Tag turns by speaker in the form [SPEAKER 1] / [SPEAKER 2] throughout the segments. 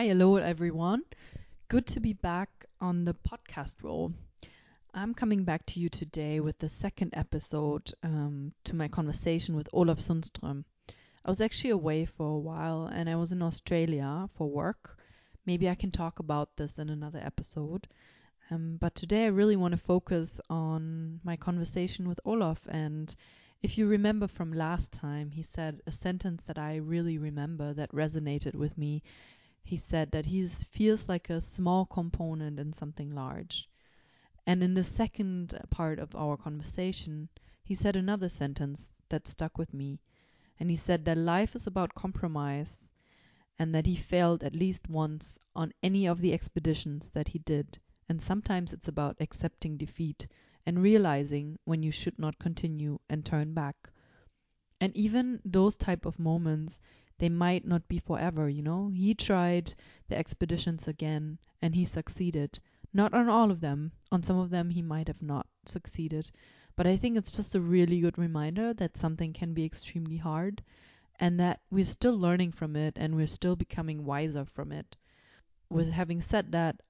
[SPEAKER 1] Hi, hello everyone. Good to be back on the podcast role. I'm coming back to you today with the second episode um, to my conversation with Olof Sundström. I was actually away for a while and I was in Australia for work. Maybe I can talk about this in another episode. Um, but today I really want to focus on my conversation with Olof. And if you remember from last time, he said a sentence that I really remember that resonated with me. He said that he feels like a small component in something large. And in the second part of our conversation, he said another sentence that stuck with me. And he said that life is about compromise and that he failed at least once on any of the expeditions that he did. And sometimes it's about accepting defeat and realizing when you should not continue and turn back. And even those type of moments, they might not be forever, you know? He tried the expeditions again and he succeeded. Not on all of them. On some of them he might have not succeeded. But I think it's just a really good reminder that something can be extremely hard and that we're still learning from it and we're still becoming wiser from it. With having said that,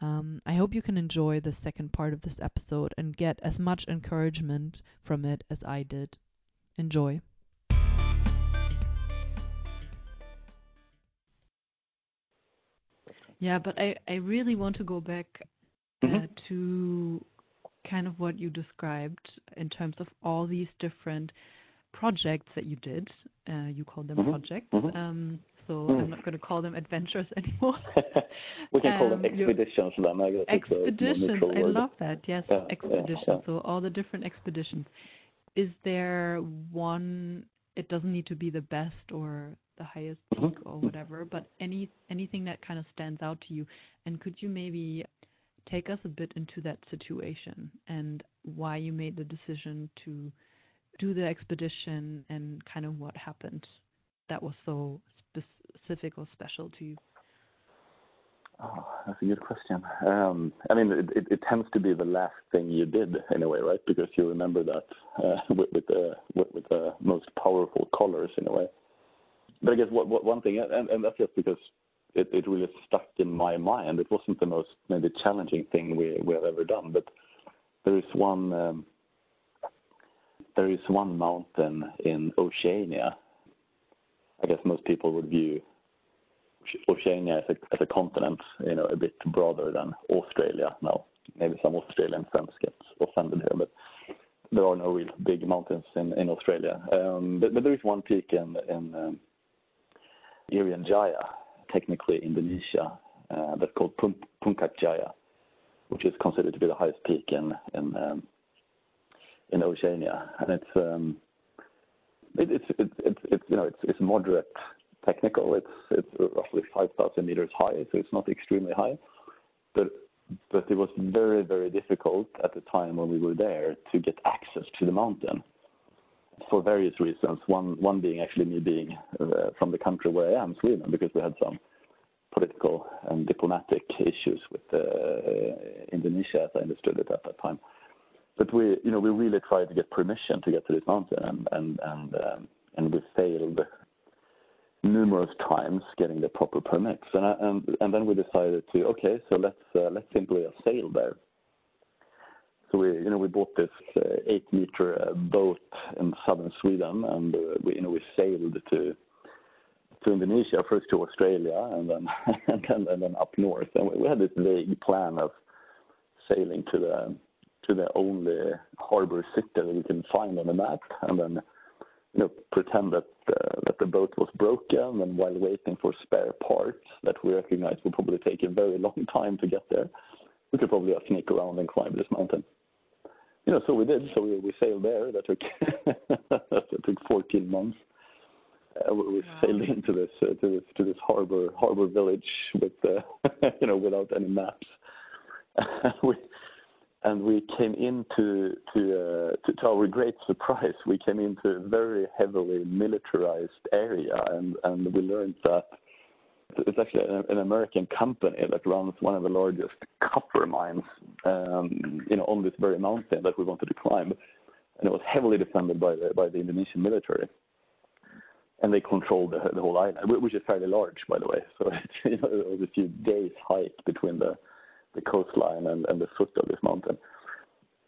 [SPEAKER 1] um, I hope you can enjoy the second part of this episode and get as much encouragement from it as I did. Enjoy. Yeah, but I, I really want to go back uh, mm-hmm. to kind of what you described in terms of all these different projects that you did. Uh, you called them mm-hmm. projects. Mm-hmm. Um, so mm. I'm not going to call them adventures anymore.
[SPEAKER 2] we can um, call them um, expeditions. Then I guess
[SPEAKER 1] expeditions. I love that. Yes, yeah, expeditions. Yeah, yeah. So all the different expeditions. Is there one? It doesn't need to be the best or the highest mm-hmm. peak or whatever, but any anything that kind of stands out to you. And could you maybe take us a bit into that situation and why you made the decision to do the expedition and kind of what happened that was so specific or special to you?
[SPEAKER 2] Oh, that's a good question. Um, I mean, it, it, it, tends to be the last thing you did in a way, right? Because you remember that uh, with, with, the with, with, the most powerful colors in a way. But I guess one thing, and, that's just because it, really stuck in my mind. It wasn't the most maybe challenging thing we have ever done, but there is one um, there is one mountain in Oceania. I guess most people would view Oceania as a, as a continent, you know, a bit broader than Australia. Now, maybe some Australian friends get offended here, but there are no real big mountains in, Australia. Um, but, there is one peak in, in um, Irian Jaya, technically Indonesia, uh, that's called Puncak Jaya, which is considered to be the highest peak in um, Oceania, and it's it, it's it's it's it's you know it's it's moderate technical. It's it's roughly 5,000 meters high, so it's not extremely high. But but it was very very difficult at the time when we were there to get access to the mountain for various reasons. One being actually me being uh, from the country where I am, Sweden, because we had some political and diplomatic issues with uh, Indonesia, as I understood it at that time. But we, you know, we really tried to get permission to get to this mountain, and um, we failed numerous times getting the proper permits. Then we decided to, okay, so let's, uh, let's simply sail there. So we, you know, we bought this uh, eight meter uh, boat in southern Sweden and uh, we, you know, we sailed to, to Indonesia, first to Australia and then, up north. And we had this vague plan of sailing to the, to the only harbor city that we can find on the map and then you know, pretend that uh, that the boat was broken, and while waiting for spare parts that we recognize will probably take a very long time to get there, we could probably just sneak around and climb this mountain. You know, so we did. So we, we sailed there. That took that took 14 months. Uh, we wow. sailed into this uh, to this to this harbor harbor village with uh, you know without any maps. we and we came into to, uh, to, to our great surprise, we came into a very heavily militarized area, and and we learned that it's actually an, an American company that runs one of the largest copper mines, um, you know, on this very mountain that we wanted to climb, and it was heavily defended by the by the Indonesian military. and they controlled the, the whole island, which is fairly large, by the way. It was a few days hike between the coastline and, the foot of this mountain.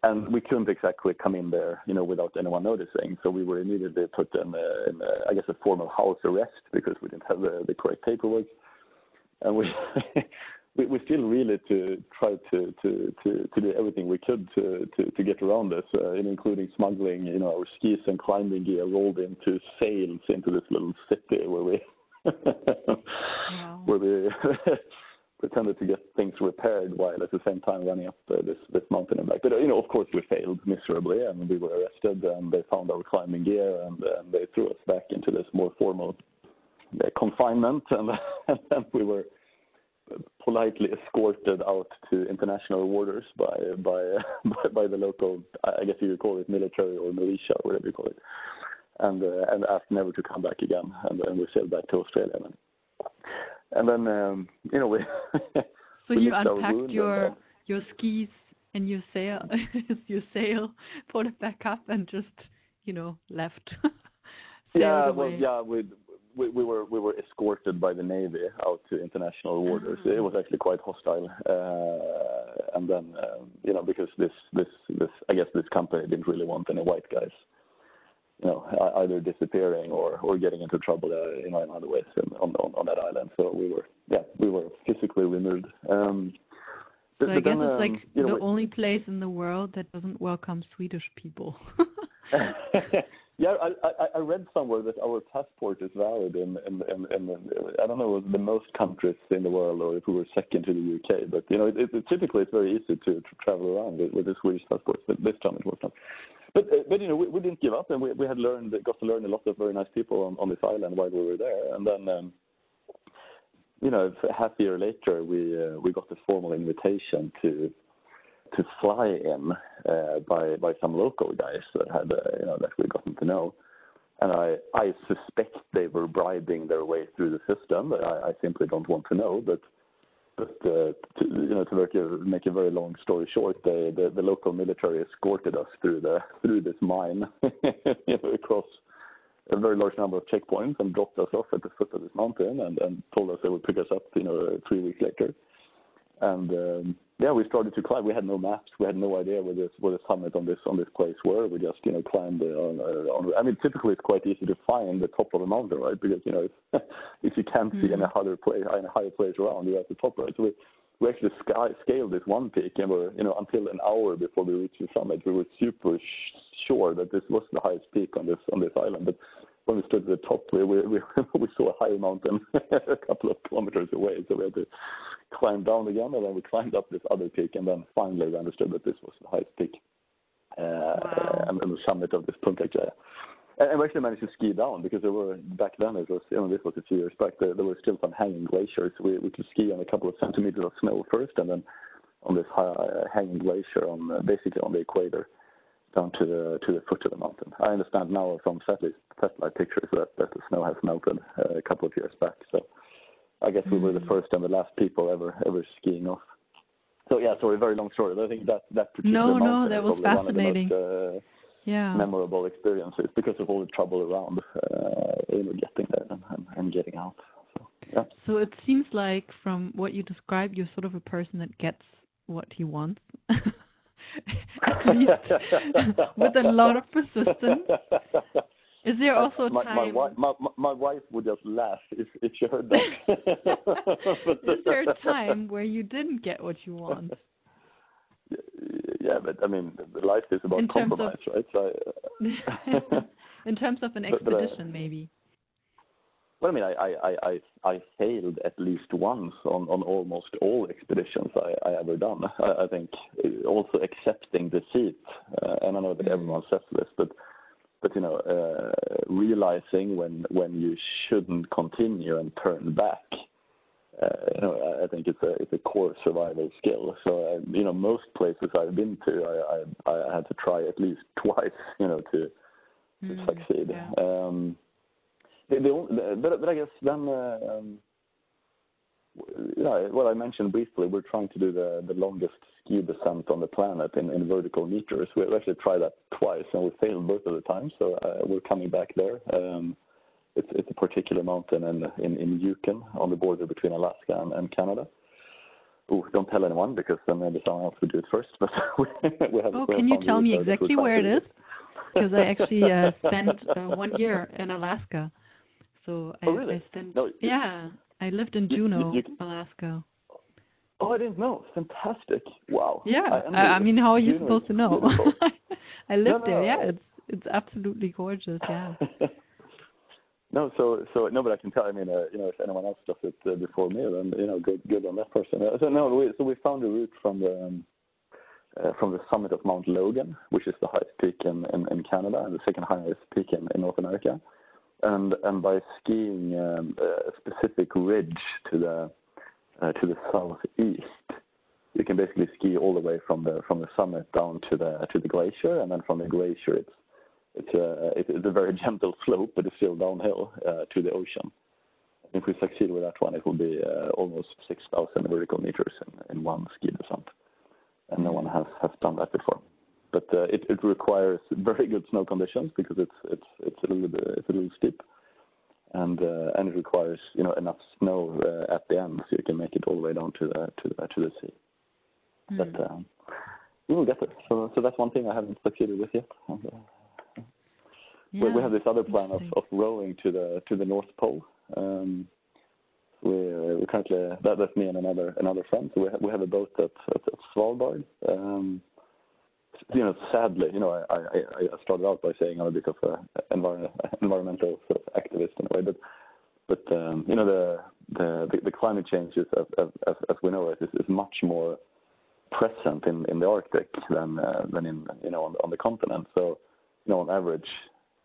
[SPEAKER 2] And we couldn't exactly come in there, you know, without anyone noticing. So we were immediately put in, I guess, a formal house arrest because we didn't have the correct paperwork. And we still really to try to, to, to, to do everything we could to, get around this, uh, including smuggling, you know, our skis and climbing gear rolled into sails into this little city where we wow. where we pretended to get things repaired while at the same time running up uh, this this mountain and back. But uh, you know, of course, we failed miserably, and we were arrested, and they found our climbing gear, and, they threw us back into this more formal confinement, and, we were politely escorted out to international waters by by by, by the local, I guess you would call it military or militia or whatever you call it, and uh, and asked never to come back again, and we sailed back to Australia. And, and then you know we.
[SPEAKER 3] so you unpacked your your skis and your sail your sail, put it back up, and just you know left.
[SPEAKER 2] yeah, well, yeah, we we, we were we were escorted by the navy out to international waters. Mm-hmm. It was actually quite hostile, uh, and then uh, you know because this this this I guess this company didn't really want any white guys, you know, either disappearing or or getting into trouble, uh, you know, in other ways on, on on that island. So we were yeah we were physically removed. Um,
[SPEAKER 3] so but, I guess then, it's like um, the only place in the world that doesn't welcome Swedish people.
[SPEAKER 2] Yeah, I, I, I read somewhere that our passport is valid in, in, in, in, I don't know the most countries in the world, or if we were second to the UK. But you know, it, it, typically it's very easy to, to travel around with, with the Swedish passport. But this time it was not. But uh, but you know, we, we didn't give up, and we we had learned, got to learn a lot of very nice people on, on this island while we were there. And then, um, you know, half a year later, we uh, we got a formal invitation to to fly in uh, by by some local guys that had uh, you know that we gotten to know, and I I suspect they were bribing their way through the system. I, I simply don't want to know, but but uh, to, you know to make a, very long story short, the, the the local military escorted us through the through this mine across a very large number of checkpoints and dropped us off at the foot of this mountain and, and told us they would pick us up, you know, three weeks later. And um, yeah, we started to climb. We had no maps. We had no idea where this where the summit on this on this place were. We just you know climbed on. Uh, on I mean, typically it's quite easy to find the top of a mountain, right? Because you know if, if you can't mm-hmm. see any other place, any higher place around, you're at the top, right? So we we actually sky, scaled this one peak, and we're you know until an hour before we reached the summit, we were super sh- sure that this was the highest peak on this on this island. But when we stood at the top, we we we, we saw a higher mountain a couple of kilometers away, so we had to climb down again, and then we climbed up this other peak, and then finally we understood that this was the highest peak, uh, wow. and, and the summit of this Puncak Jaya. And we actually managed to ski down because there were back then it was you know this was a few years back there, there were still some hanging glaciers. We we could ski on a couple of centimeters of snow first, and then on this high, uh, hanging glacier on uh, basically on the equator down to the to the foot of the mountain. I understand now from satellite satellite pictures that, that the snow has melted uh, a couple of years back. So I guess we were the hmm. first and the last people ever ever skiing off. So yeah, sorry, very long story. But I think that that particular
[SPEAKER 3] no,
[SPEAKER 2] mountain
[SPEAKER 3] no, that was fascinating.
[SPEAKER 2] One of the most, uh, yeah. memorable experiences because of all the trouble around, uh, you know, getting there and, and, and getting out. So, yeah.
[SPEAKER 3] so it seems like from what you described, you're sort of a person that gets what he wants. At least with a lot of persistence. Is there also
[SPEAKER 2] my,
[SPEAKER 3] time?
[SPEAKER 2] My, my, my, my wife would just laugh if, if she heard that.
[SPEAKER 3] Is there a time where you didn't get what you want?
[SPEAKER 2] Yeah, but I mean, life is about compromise, of, right? So,
[SPEAKER 3] uh, in terms of an expedition, but, uh, maybe.
[SPEAKER 2] Well, I mean, I, I, I, I failed at least once on, on almost all expeditions I, I ever done. I, think also accepting defeat, uh, and I know that mm. everyone says this, but but you know, uh, realizing when when you shouldn't continue and turn back. Uh, you know, I think it's a it's a core survival skill. So uh, you know, most places I've been to, I, I I had to try at least twice, you know, to to mm, succeed. Yeah. Um, the, the, but but I guess then. Um, yeah, well, I mentioned briefly, we're trying to do the, the longest ski descent on the planet in, vertical meters. We actually tried that twice and we failed both of the times, so uh, we're coming back there. Um, it's it's a particular mountain in Yukon on the border between Alaska and, Canada. Oh, don't tell anyone because then maybe someone else will do it first. But we, we have.
[SPEAKER 3] Oh, can you tell me exactly where it is? Because I actually uh, spent uh, one year in Alaska. So
[SPEAKER 2] oh,
[SPEAKER 3] I,
[SPEAKER 2] really?
[SPEAKER 3] I spent.
[SPEAKER 2] No,
[SPEAKER 3] yeah, I lived in
[SPEAKER 2] you,
[SPEAKER 3] Juneau,
[SPEAKER 2] you,
[SPEAKER 3] Alaska.
[SPEAKER 2] Oh, I didn't know. Fantastic! Wow.
[SPEAKER 3] Yeah, I, I mean, how are you
[SPEAKER 2] Juneau
[SPEAKER 3] supposed to know? I lived
[SPEAKER 2] no, no,
[SPEAKER 3] there. Yeah, it's it's absolutely gorgeous. Yeah.
[SPEAKER 2] no, so so no, but I can tell. I mean, uh, you know, if anyone else does it uh, before me, then you know, good good on that person. Uh, so no, we, so we found a route from the um, uh, from the summit of Mount Logan, which is the highest peak in, in, in Canada and the second highest peak in, in North America, and by skiing um, a specific ridge to the uh, to the southeast, you can basically ski all the way from the from the summit down to the to the glacier, and then from the glacier, it's it's a very gentle slope, but it's still downhill uh, to the ocean. If we succeed with that one, it will be uh, almost 6,000 vertical meters in, one ski descent, and no one has has done that before. But uh, it it requires very good snow conditions because it's it's it's a little bit it's a little steep and uh, and it requires you know enough snow uh, at the end so you can make it all the way down to the to the to the sea. Mm. But um, we will get there. So so that's one thing I haven't succeeded with yet. And, yeah, we, we have this other plan of, of rowing to the to the North Pole. Um, we we currently that, that's me and another another friend. So we have, we have a boat at, at, at Svalbard. You know, sadly, you know, I, I, started out by saying I'm a bit of an envir- environmental sort of activist in a way, but but um, you know, the the the climate changes as as, as we know it is, is much more present in, in the Arctic than uh, than in you know on, the continent. So you know, on average,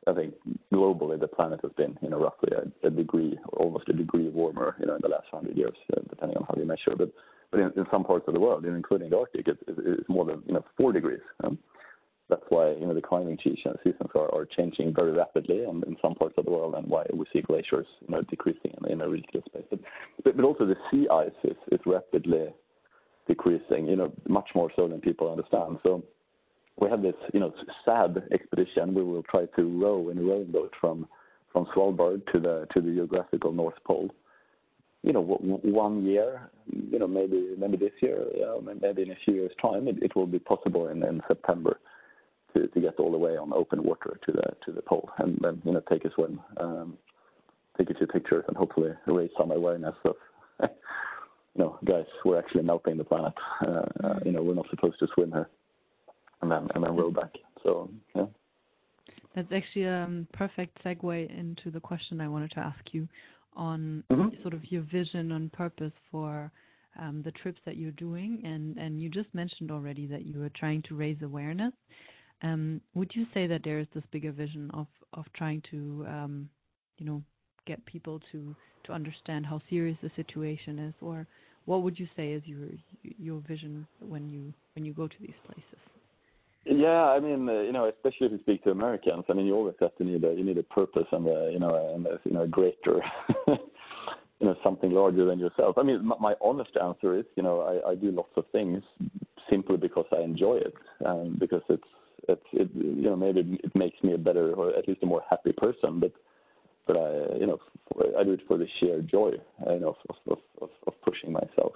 [SPEAKER 2] I think globally the planet has been you know roughly a, degree, almost a degree warmer, you know, in the last hundred years, uh, depending on how you measure. But in, some parts of the world, including the Arctic, it, it, it's more than you know four degrees. That's why you know the climbing seasons are, changing very rapidly in some parts of the world, and why we see glaciers you know decreasing in, a ridiculous pace. But, but but also the sea ice is, is rapidly decreasing. You know much more so than people understand. So we have this you know sad expedition. We will try to row in a rowing boat from from Svalbard to the to the geographical North Pole you know, one year, you know, maybe maybe this year, maybe in a few years' time, it, will be possible in, September to, to get all the way on open water to the to the pole, and then you know take a swim, um, take a few pictures, and hopefully raise some awareness of, you know, guys, we're actually melting the planet. Uh, you know, we're not supposed to swim here, and then and then row back. So yeah.
[SPEAKER 3] That's actually a um, perfect segue into the question I wanted to ask you on
[SPEAKER 2] mm-hmm.
[SPEAKER 3] sort of your vision and purpose for um, the trips that you're doing, and and you just mentioned already that you were trying to raise awareness. Um, would you say that there is this bigger vision of of trying to, um, you know, get people to to understand how serious the situation is, or what would you say is your your vision when you when you go to these places?
[SPEAKER 2] Yeah, I mean, uh, you know, especially if you speak to Americans, I mean, you always have to need a you need a purpose and a you know and a, you know a greater you know something larger than yourself. I mean, my, my honest answer is, you know, I, I do lots of things simply because I enjoy it and because it's it's it you know maybe it makes me a better or at least a more happy person, but but I you know I do it for the sheer joy you know of of of, of pushing myself.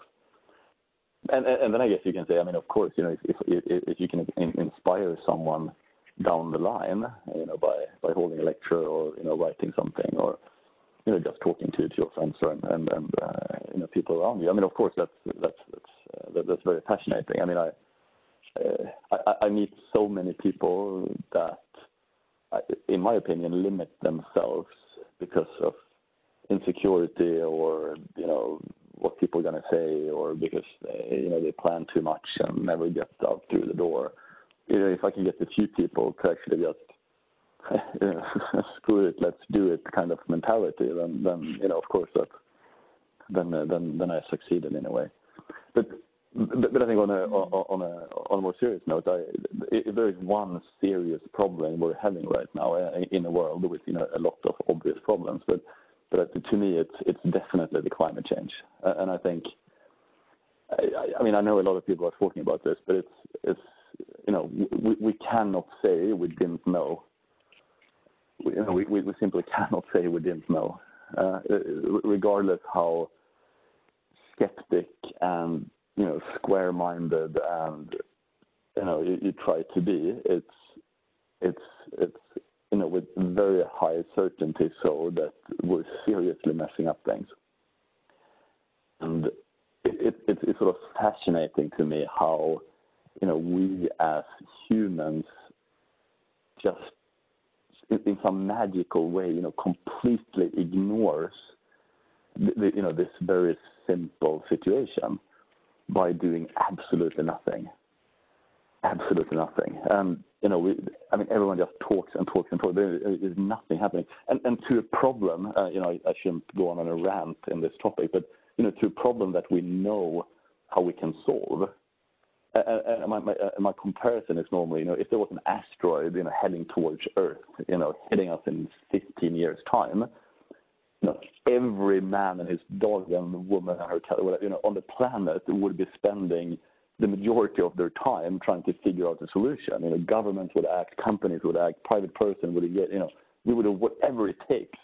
[SPEAKER 2] And, and then I guess you can say, I mean, of course, you know, if if, if you can inspire someone down the line, you know, by by holding a lecture or you know writing something or you know just talking to to your friends and and, and uh, you know people around you. I mean, of course, that's that's that's uh, that, that's very fascinating. I mean, I, uh, I I meet so many people that, in my opinion, limit themselves because of insecurity or you know what people are going to say or because they, you know they plan too much and never get out through the door. You know, if I can get a few people to actually just screw it, let's do it kind of mentality, then then you know of course that then uh, then then I succeeded in a way. But but, I think on a on a on a more serious note, I, if there is one serious problem we're having right now uh, in the world with you know a lot of obvious problems, but but to me, it's it's definitely the climate change, uh, and I think. I, I mean, I know a lot of people are talking about this, but it's it's you know we we cannot say we didn't know we, you know, we, we simply cannot say we didn't know, uh, regardless how skeptic and you know square-minded and you know you, you try to be. It's it's it's you know with very high certainty so that we're seriously messing up things, and it, it, it's, sort of fascinating to me how you know we as humans just in, some magical way you know completely ignores the, you know this very simple situation by doing absolutely nothing absolutely nothing. And you know, we, I mean, everyone just talks and talks and talks. There is nothing happening. And to a problem, uh, you know, I, shouldn't go on on a rant in this topic, but you know, to a problem that we know how we can solve. Uh, my comparison is normally, you know, if there was an asteroid, you know, heading towards Earth, you know, hitting us in 15 years' time, you know, every man and his dog and woman and her cat, you know, on the planet would be spending the majority of their time trying to figure out a solution. You know, governments would act, companies would act, private person would get, you know, we would do whatever it takes,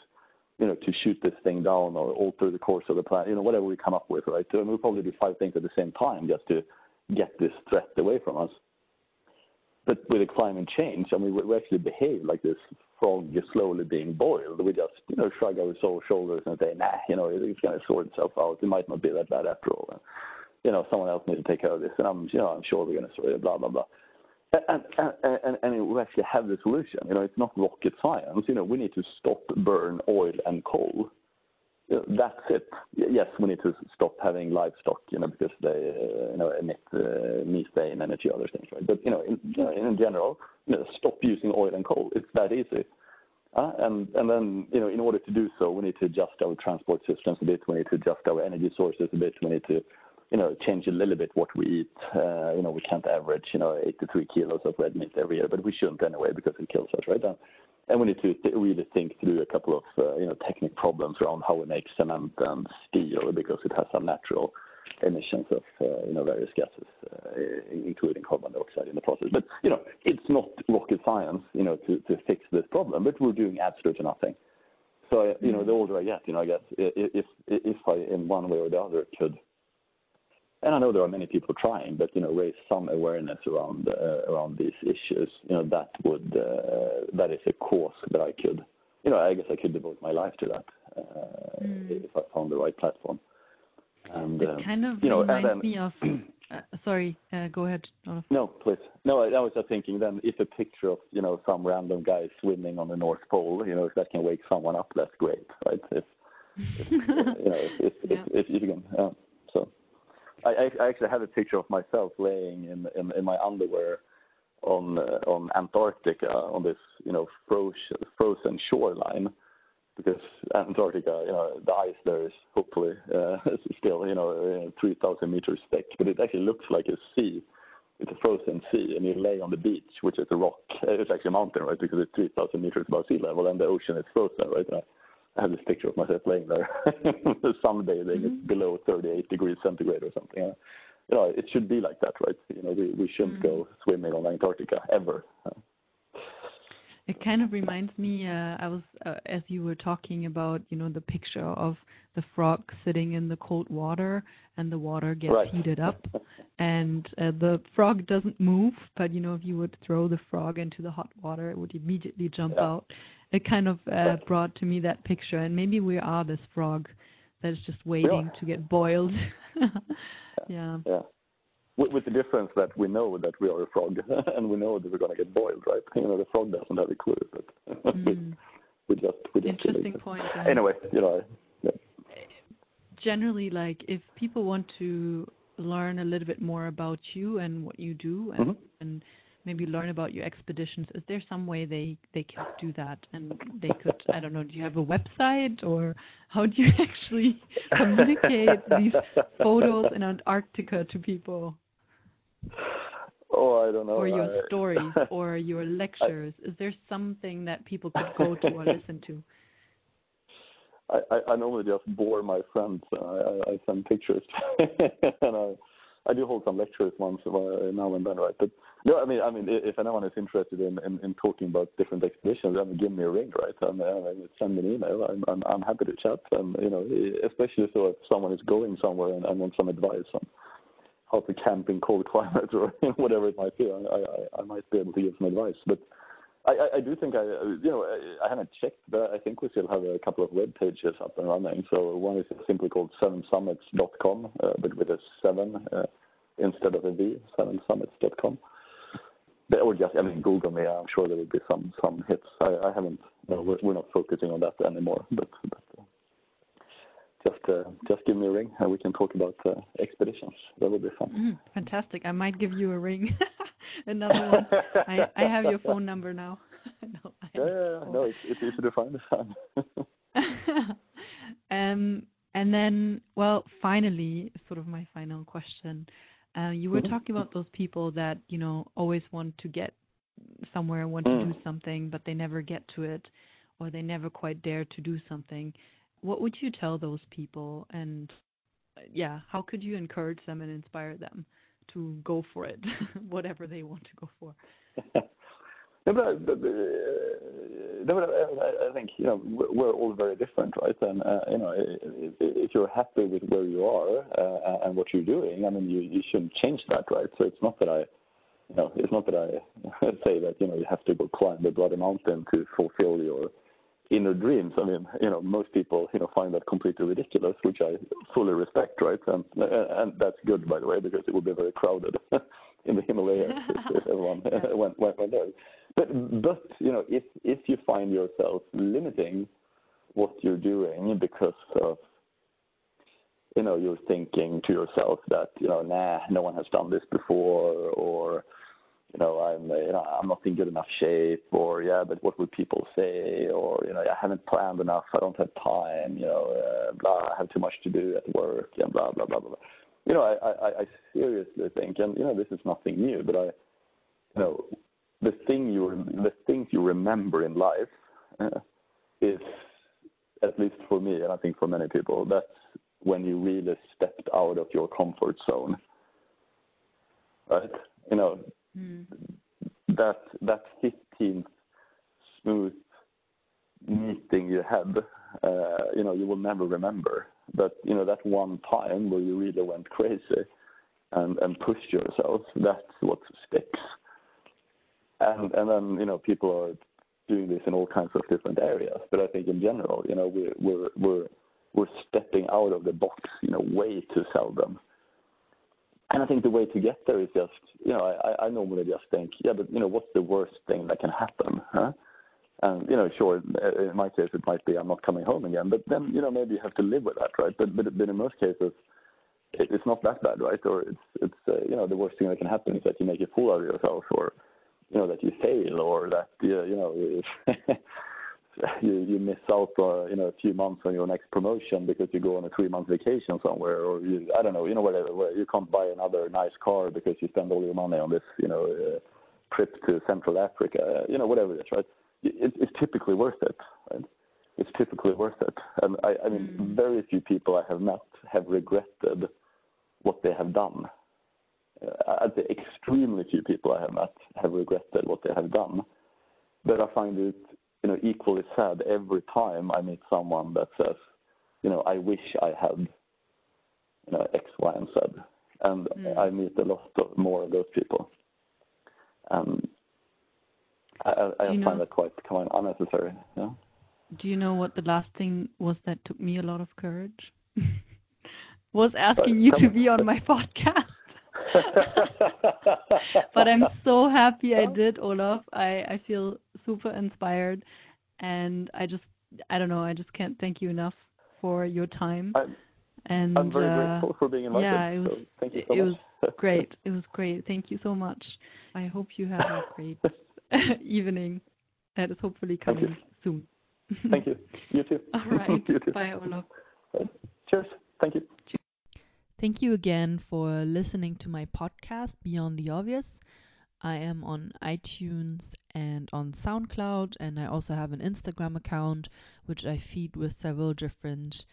[SPEAKER 2] you know, to shoot this thing down or alter the course of the planet, you know, whatever we come up with, right? So we'll probably do five things at the same time just to get this threat away from us. But with the climate change, I mean, we actually behave like this frog is slowly being boiled. We just, you know, shrug our shoulders and say, nah, you know, it's going to sort itself out. It might not be that bad after all you know, someone else needs to take care of this, and I'm, you know, I'm sure we're going to sort it, blah, blah, blah. And, and, and, and we actually have the solution. You know, it's not rocket science. You know, we need to stop burn oil and coal. You know, that's it. Yes, we need to stop having livestock, you know, because they, uh, you know, emit uh, methane and a few other things, right? But you know, in, you know, in general, you know, stop using oil and coal. It's that easy. Uh, and and then you know, in order to do so, we need to adjust our transport systems a bit. We need to adjust our energy sources a bit. We need to change a little bit what we eat. Uh, you know, we can't average, you know, 83 kilos of red meat every year, but we shouldn't anyway because it kills us, right? And, and we need to really think through a couple of, uh, you know, technical problems around how we make cement and steel because it has some natural emissions of, uh, you know, various gases, including carbon dioxide in the process. But, you know, it's not rocket science, you know, to, to fix this problem, but we're doing absolutely nothing. So, you know, the older I get, you know, I guess if, if I, in one way or the other, could – I know there are many people trying, but you know, raise some awareness around uh, around these issues. You know, that would uh, that is a cause that I could, you know, I guess I could devote my life to that uh, mm. if I found the right platform.
[SPEAKER 3] And it um, kind of you know, reminds me of. Uh, sorry, uh, go ahead.
[SPEAKER 2] No, please. No, I, I, was just thinking. Then, if a picture of you know some random guy swimming on the North Pole, you know, if that can wake someone up, that's great, right? If, if you know, if if, yeah. if, if, you can. I, actually have a picture of myself laying in in, in my underwear on uh, on Antarctica on this you know frozen frozen shoreline because Antarctica you know the ice there is hopefully uh, still you know 3,000 meters thick, but it actually looks like a sea. It's a frozen sea, and you lay on the beach, which is a rock. It's actually a mountain, right? Because it's 3,000 meters above sea level, and the ocean is frozen, right? I have this picture of myself laying there, sunbathing. Mm-hmm. It's below 38 degrees centigrade or something. You know, it should be like that, right? You know, we, we shouldn't mm-hmm. go swimming on Antarctica ever.
[SPEAKER 3] It kind of reminds me. Uh, I was uh, as you were talking about, you know, the picture of the frog sitting in the cold water, and the water gets
[SPEAKER 2] right.
[SPEAKER 3] heated up, and uh, the frog doesn't move. But you know, if you would throw the frog into the hot water, it would immediately jump yeah. out it kind of uh, brought to me that picture, and maybe we are this frog that is just waiting to get boiled.
[SPEAKER 2] yeah. Yeah. With, with, the difference that we know that we are a frog, and we know that we're going to get boiled, right? You know, the frog doesn't have a clue, but mm. we, we just we just
[SPEAKER 3] interesting point.
[SPEAKER 2] Anyway, you know. Yeah.
[SPEAKER 3] Generally, like if people want to learn a little bit more about you and what you do, and, mm-hmm. and maybe learn about your expeditions. Is there some way they they can do that and they could I don't know, do you have a website or how do you actually communicate these photos in Antarctica to people?
[SPEAKER 2] Oh, I don't know.
[SPEAKER 3] Or your I, stories or your lectures. I, Is there something that people could go to or listen to?
[SPEAKER 2] I, I, I normally just bore my friends. I, I, I send pictures and I I do hold some lectures once now and then, right? But no, I mean, I mean, if anyone is interested in, in, in talking about different expeditions, I mean, give me a ring, right? And uh, send me an email. I'm, I'm, I'm happy to chat, and you know, especially so if someone is going somewhere and, and wants some advice on how to camp in cold climate or whatever it might be, I, I, I might be able to give some advice. But I, I do think I, you know, I haven't checked, but I think we still have a couple of web pages up and running. So one is simply called sevensummits.com, uh, but with a seven uh, instead of a V, sevensummits.com or just I mean Google me. I'm sure there will be some some hits. I, I haven't. No, we're, we're not focusing on that anymore. But, uh, just uh, just give me a ring and we can talk about uh, expeditions. That would be fun.
[SPEAKER 3] Mm, fantastic. I might give you a ring. Another one. I I have your phone number now.
[SPEAKER 2] no, yeah, yeah, no, it's, it's easy to find.
[SPEAKER 3] um, and then, well, finally, sort of my final question. Uh, you were mm-hmm. talking about those people that you know always want to get somewhere, want mm. to do something, but they never get to it, or they never quite dare to do something. What would you tell those people? And uh, yeah, how could you encourage them and inspire them to go for it, whatever they want to go for?
[SPEAKER 2] I, I think you know we're all very different, right? And uh, you know, if you're happy with where you are uh, and what you're doing, I mean, you you shouldn't change that, right? So it's not that I, you know, it's not that I say that you know you have to go climb the bloody mountain to fulfill your inner dreams. I mean, you know, most people you know find that completely ridiculous, which I fully respect, right? And and that's good, by the way, because it would be very crowded in the Himalayas if everyone went there. But but you know, if if you find yourself limiting what you're doing because of you know you're thinking to yourself that you know nah no one has done this before or you know I'm you know I'm not in good enough shape or yeah but what would people say or you know I haven't planned enough I don't have time you know uh, blah I have too much to do at work and blah blah blah blah. You know I I, I seriously think and you know this is nothing new but I you know the thing you the things you remember in life uh, is at least for me and I think for many people that's when you really stepped out of your comfort zone. Right? You know mm. that that 15th smooth meeting you had uh, you know you will never remember. But you know that one time where you really went crazy and and pushed yourself that's what sticks and and then you know people are doing this in all kinds of different areas. But I think in general, you know, we're we're we're we're stepping out of the box, you know, way too seldom. And I think the way to get there is just, you know, I, I normally just think, yeah, but you know, what's the worst thing that can happen, huh? And you know, sure, in my case, it might be I'm not coming home again, but then you know, maybe you have to live with that, right? But but, but in most cases, it's not that bad, right? Or it's it's uh, you know, the worst thing that can happen is that you make a fool out of yourself, or you know that you fail or that you, you know you you miss out uh, you know a few months on your next promotion because you go on a three month vacation somewhere or you I don't know you know whatever where you can't buy another nice car because you spend all your money on this you know uh, trip to Central Africa uh, you know whatever it is right? It, it's typically worth it right? It's typically worth it. And I I mean mm. very few people I have met have regretted what they have done. uh, Uh, extremely few people I have met have regretted what they have done. But I find it, you know, equally sad every time I meet someone that says, you know, I wish I had, you know, X, Y, and Z. And mm. I meet a lot of more of those people. And I, I find that quite unnecessary. Yeah.
[SPEAKER 3] Do you know what the last thing was that took me a lot of courage? was asking uh, you to be on my podcast. but I'm so happy I did, Olof. I, I feel super inspired. And I just, I don't know, I just can't thank you enough for your time.
[SPEAKER 2] I'm, and I'm very uh, grateful for being invited.
[SPEAKER 3] Yeah, it was,
[SPEAKER 2] so thank you so
[SPEAKER 3] it
[SPEAKER 2] much.
[SPEAKER 3] was great. It was great. Thank you so much. I hope you have a great evening that is hopefully coming soon.
[SPEAKER 2] Thank you. You too.
[SPEAKER 3] All right. you too. Bye, Olaf.
[SPEAKER 2] Cheers. Thank you.
[SPEAKER 3] Thank you again for listening to my podcast, Beyond the Obvious. I am on iTunes and on SoundCloud, and I also have an Instagram account which I feed with several different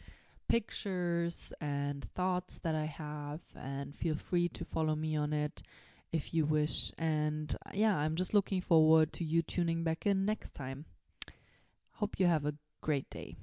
[SPEAKER 1] pictures and thoughts that I have, and feel free to follow me on it if you wish. And uh, yeah, I'm just looking forward to you tuning back in next time. Hope you have a great day.